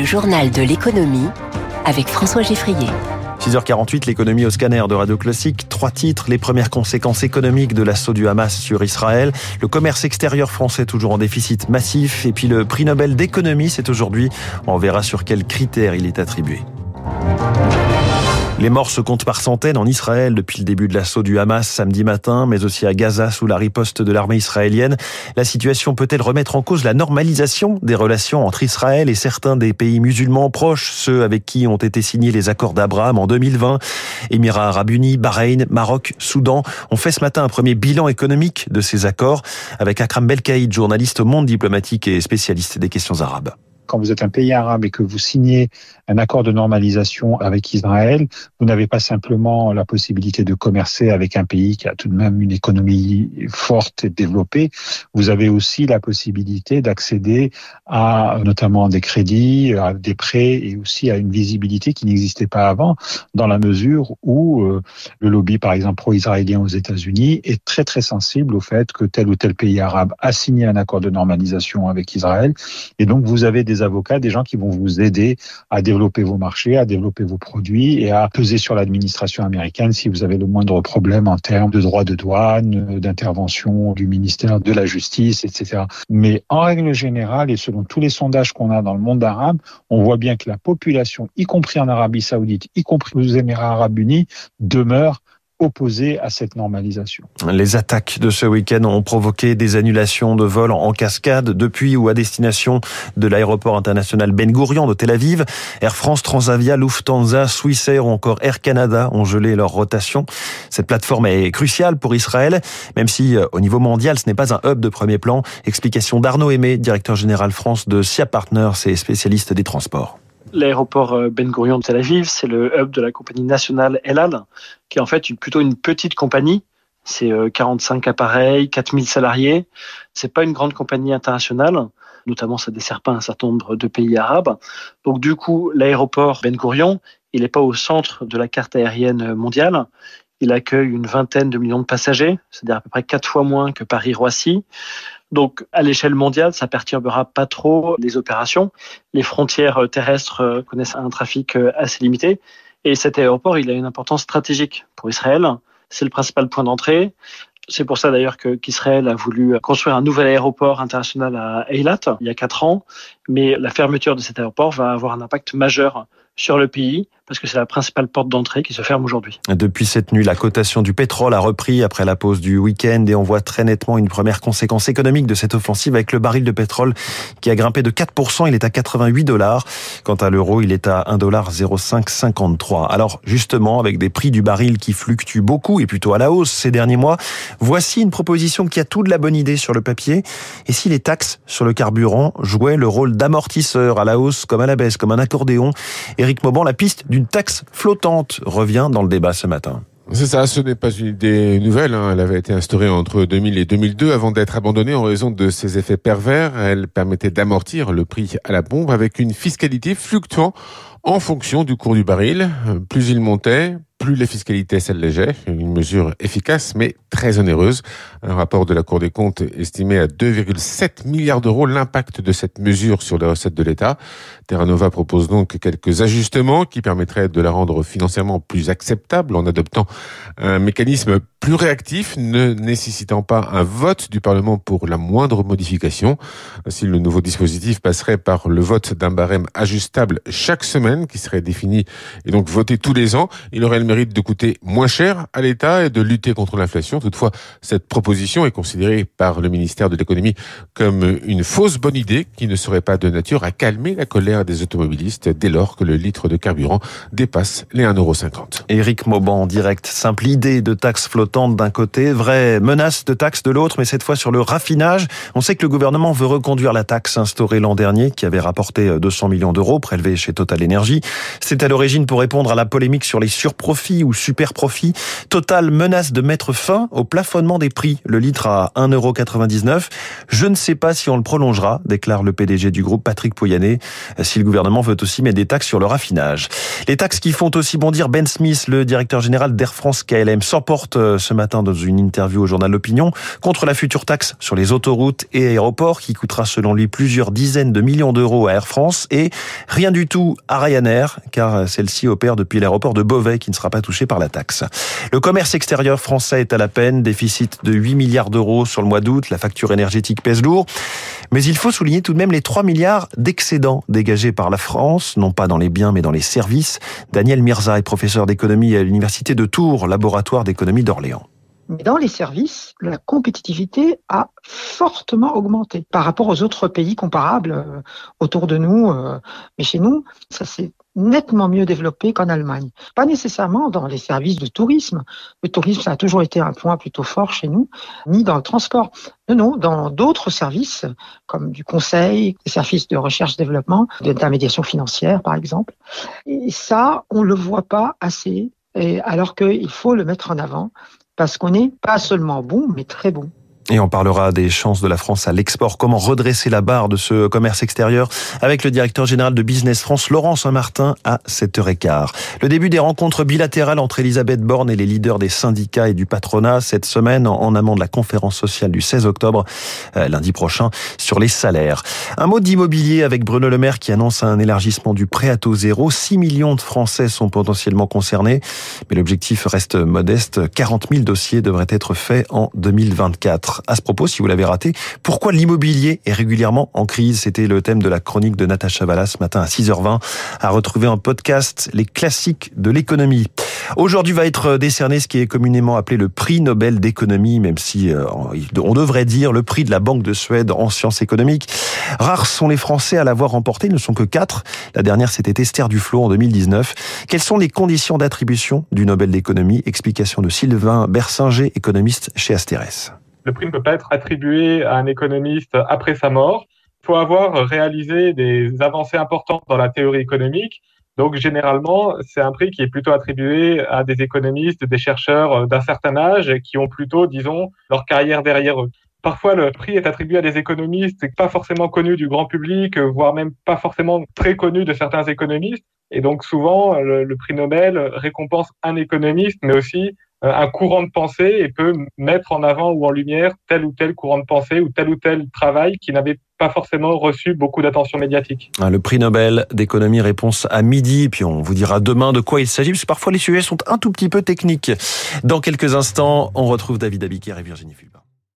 Le journal de l'économie avec François Geffrier. 6h48, l'économie au scanner de Radio Classique. Trois titres, les premières conséquences économiques de l'assaut du Hamas sur Israël. Le commerce extérieur français toujours en déficit massif. Et puis le prix Nobel d'économie, c'est aujourd'hui. On verra sur quels critères il est attribué. Les morts se comptent par centaines en Israël depuis le début de l'assaut du Hamas samedi matin, mais aussi à Gaza sous la riposte de l'armée israélienne. La situation peut-elle remettre en cause la normalisation des relations entre Israël et certains des pays musulmans proches, ceux avec qui ont été signés les accords d'Abraham en 2020 Émirats arabes unis, Bahreïn, Maroc, Soudan ont fait ce matin un premier bilan économique de ces accords avec Akram Belkaïd, journaliste au monde diplomatique et spécialiste des questions arabes quand vous êtes un pays arabe et que vous signez un accord de normalisation avec Israël, vous n'avez pas simplement la possibilité de commercer avec un pays qui a tout de même une économie forte et développée, vous avez aussi la possibilité d'accéder à notamment des crédits, à des prêts et aussi à une visibilité qui n'existait pas avant, dans la mesure où euh, le lobby, par exemple, pro-israélien aux États-Unis est très très sensible au fait que tel ou tel pays arabe a signé un accord de normalisation avec Israël. Et donc vous avez des avocats, des gens qui vont vous aider à développer vos marchés, à développer vos produits et à peser sur l'administration américaine si vous avez le moindre problème en termes de droits de douane, d'intervention du ministère de la Justice, etc. Mais en règle générale, et selon tous les sondages qu'on a dans le monde arabe, on voit bien que la population, y compris en Arabie saoudite, y compris aux Émirats arabes unis, demeure à cette normalisation. Les attaques de ce week-end ont provoqué des annulations de vols en cascade depuis ou à destination de l'aéroport international Ben Gurion de Tel Aviv. Air France, Transavia, Lufthansa, Swissair ou encore Air Canada ont gelé leur rotation. Cette plateforme est cruciale pour Israël, même si euh, au niveau mondial ce n'est pas un hub de premier plan. Explication d'Arnaud Aimé, directeur général France de SIA Partners et spécialiste des transports. L'aéroport euh, Ben Gurion de Tel Aviv, c'est le hub de la compagnie nationale El Al, qui est en fait plutôt une petite compagnie. C'est 45 euh, appareils, 4000 salariés. C'est pas une grande compagnie internationale. Notamment, ça dessert pas un certain nombre de pays arabes. Donc, du coup, l'aéroport Ben Gurion, il n'est pas au centre de la carte aérienne mondiale. Il accueille une vingtaine de millions de passagers, c'est-à-dire à peu près quatre fois moins que Paris-Roissy. Donc, à l'échelle mondiale, ça perturbera pas trop les opérations. Les frontières terrestres euh, connaissent un trafic euh, assez limité. Et cet aéroport, il a une importance stratégique pour Israël. C'est le principal point d'entrée. C'est pour ça d'ailleurs qu'Israël a voulu construire un nouvel aéroport international à Eilat il y a quatre ans. Mais la fermeture de cet aéroport va avoir un impact majeur sur le pays parce que c'est la principale porte d'entrée qui se ferme aujourd'hui. Depuis cette nuit, la cotation du pétrole a repris après la pause du week-end et on voit très nettement une première conséquence économique de cette offensive avec le baril de pétrole qui a grimpé de 4%, il est à 88 dollars. Quant à l'euro, il est à 1,0553. Alors justement, avec des prix du baril qui fluctuent beaucoup et plutôt à la hausse ces derniers mois, voici une proposition qui a tout de la bonne idée sur le papier. Et si les taxes sur le carburant jouaient le rôle d'amortisseur à la hausse comme à la baisse, comme un accordéon, Éric Mauban, la piste du une taxe flottante revient dans le débat ce matin. C'est ça, ce n'est pas une idée nouvelle. Hein. Elle avait été instaurée entre 2000 et 2002 avant d'être abandonnée en raison de ses effets pervers. Elle permettait d'amortir le prix à la bombe avec une fiscalité fluctuant en fonction du cours du baril. Plus il montait, plus les fiscalités s'allégeaient, une mesure efficace mais très onéreuse. Un rapport de la Cour des comptes estimait à 2,7 milliards d'euros l'impact de cette mesure sur les recettes de l'État. Terra Nova propose donc quelques ajustements qui permettraient de la rendre financièrement plus acceptable en adoptant un mécanisme plus réactif, ne nécessitant pas un vote du Parlement pour la moindre modification. Si le nouveau dispositif passerait par le vote d'un barème ajustable chaque semaine, qui serait défini et donc voté tous les ans, il aurait mérite de coûter moins cher à l'État et de lutter contre l'inflation. Toutefois, cette proposition est considérée par le ministère de l'économie comme une fausse bonne idée qui ne serait pas de nature à calmer la colère des automobilistes dès lors que le litre de carburant dépasse les 1,50€. Éric Mauban, direct. Simple idée de taxe flottante d'un côté, vraie menace de taxe de l'autre, mais cette fois sur le raffinage. On sait que le gouvernement veut reconduire la taxe instaurée l'an dernier, qui avait rapporté 200 millions d'euros prélevés chez Total Energy. C'est à l'origine pour répondre à la polémique sur les surprofits profit ou super menace de mettre fin au plafonnement des prix. Le litre à 1,99€. Je ne sais pas si on le prolongera, déclare le PDG du groupe Patrick Pouyanné, si le gouvernement veut aussi mettre des taxes sur le raffinage. Les taxes qui font aussi bondir Ben Smith, le directeur général d'Air France KLM, s'emporte euh, ce matin dans une interview au journal L'Opinion contre la future taxe sur les autoroutes et aéroports qui coûtera selon lui plusieurs dizaines de millions d'euros à Air France et rien du tout à Ryanair car celle-ci opère depuis l'aéroport de Beauvais qui ne sera pas touché par la taxe. Le commerce extérieur français est à la peine, déficit de 8 milliards d'euros sur le mois d'août, la facture énergétique pèse lourd. Mais il faut souligner tout de même les 3 milliards d'excédents dégagés par la France, non pas dans les biens mais dans les services. Daniel Mirza est professeur d'économie à l'université de Tours, laboratoire d'économie d'Orléans. Mais dans les services, la compétitivité a fortement augmenté par rapport aux autres pays comparables euh, autour de nous. Euh, mais chez nous, ça s'est nettement mieux développé qu'en Allemagne. Pas nécessairement dans les services de tourisme. Le tourisme, ça a toujours été un point plutôt fort chez nous, ni dans le transport. Non, non, dans d'autres services, comme du conseil, des services de recherche-développement, d'intermédiation financière, par exemple. Et ça, on le voit pas assez, et alors qu'il faut le mettre en avant parce qu'on n'est pas seulement bon, mais très bon. Et on parlera des chances de la France à l'export. Comment redresser la barre de ce commerce extérieur avec le directeur général de Business France, Laurent Saint-Martin, à 7h15. Le début des rencontres bilatérales entre Elisabeth Borne et les leaders des syndicats et du patronat cette semaine en amont de la conférence sociale du 16 octobre, euh, lundi prochain, sur les salaires. Un mot d'immobilier avec Bruno Le Maire qui annonce un élargissement du prêt à taux zéro. 6 millions de Français sont potentiellement concernés, mais l'objectif reste modeste. 40 000 dossiers devraient être faits en 2024 à ce propos, si vous l'avez raté. Pourquoi l'immobilier est régulièrement en crise? C'était le thème de la chronique de Natacha Valla ce matin à 6h20. À retrouver en podcast les classiques de l'économie. Aujourd'hui va être décerné ce qui est communément appelé le prix Nobel d'économie, même si euh, on devrait dire le prix de la Banque de Suède en sciences économiques. Rares sont les Français à l'avoir remporté, ils ne sont que quatre. La dernière, c'était Esther Duflo en 2019. Quelles sont les conditions d'attribution du Nobel d'économie? Explication de Sylvain Bersinger, économiste chez Asterès. Le prix ne peut pas être attribué à un économiste après sa mort. Il faut avoir réalisé des avancées importantes dans la théorie économique. Donc généralement, c'est un prix qui est plutôt attribué à des économistes, des chercheurs d'un certain âge qui ont plutôt, disons, leur carrière derrière eux. Parfois, le prix est attribué à des économistes pas forcément connus du grand public, voire même pas forcément très connus de certains économistes. Et donc souvent, le, le prix Nobel récompense un économiste, mais aussi un courant de pensée et peut mettre en avant ou en lumière tel ou tel courant de pensée ou tel ou tel travail qui n'avait pas forcément reçu beaucoup d'attention médiatique. Ah, le prix Nobel d'économie réponse à midi, puis on vous dira demain de quoi il s'agit, parce que parfois les sujets sont un tout petit peu techniques. Dans quelques instants, on retrouve David Abiquière et Virginie Fulbin.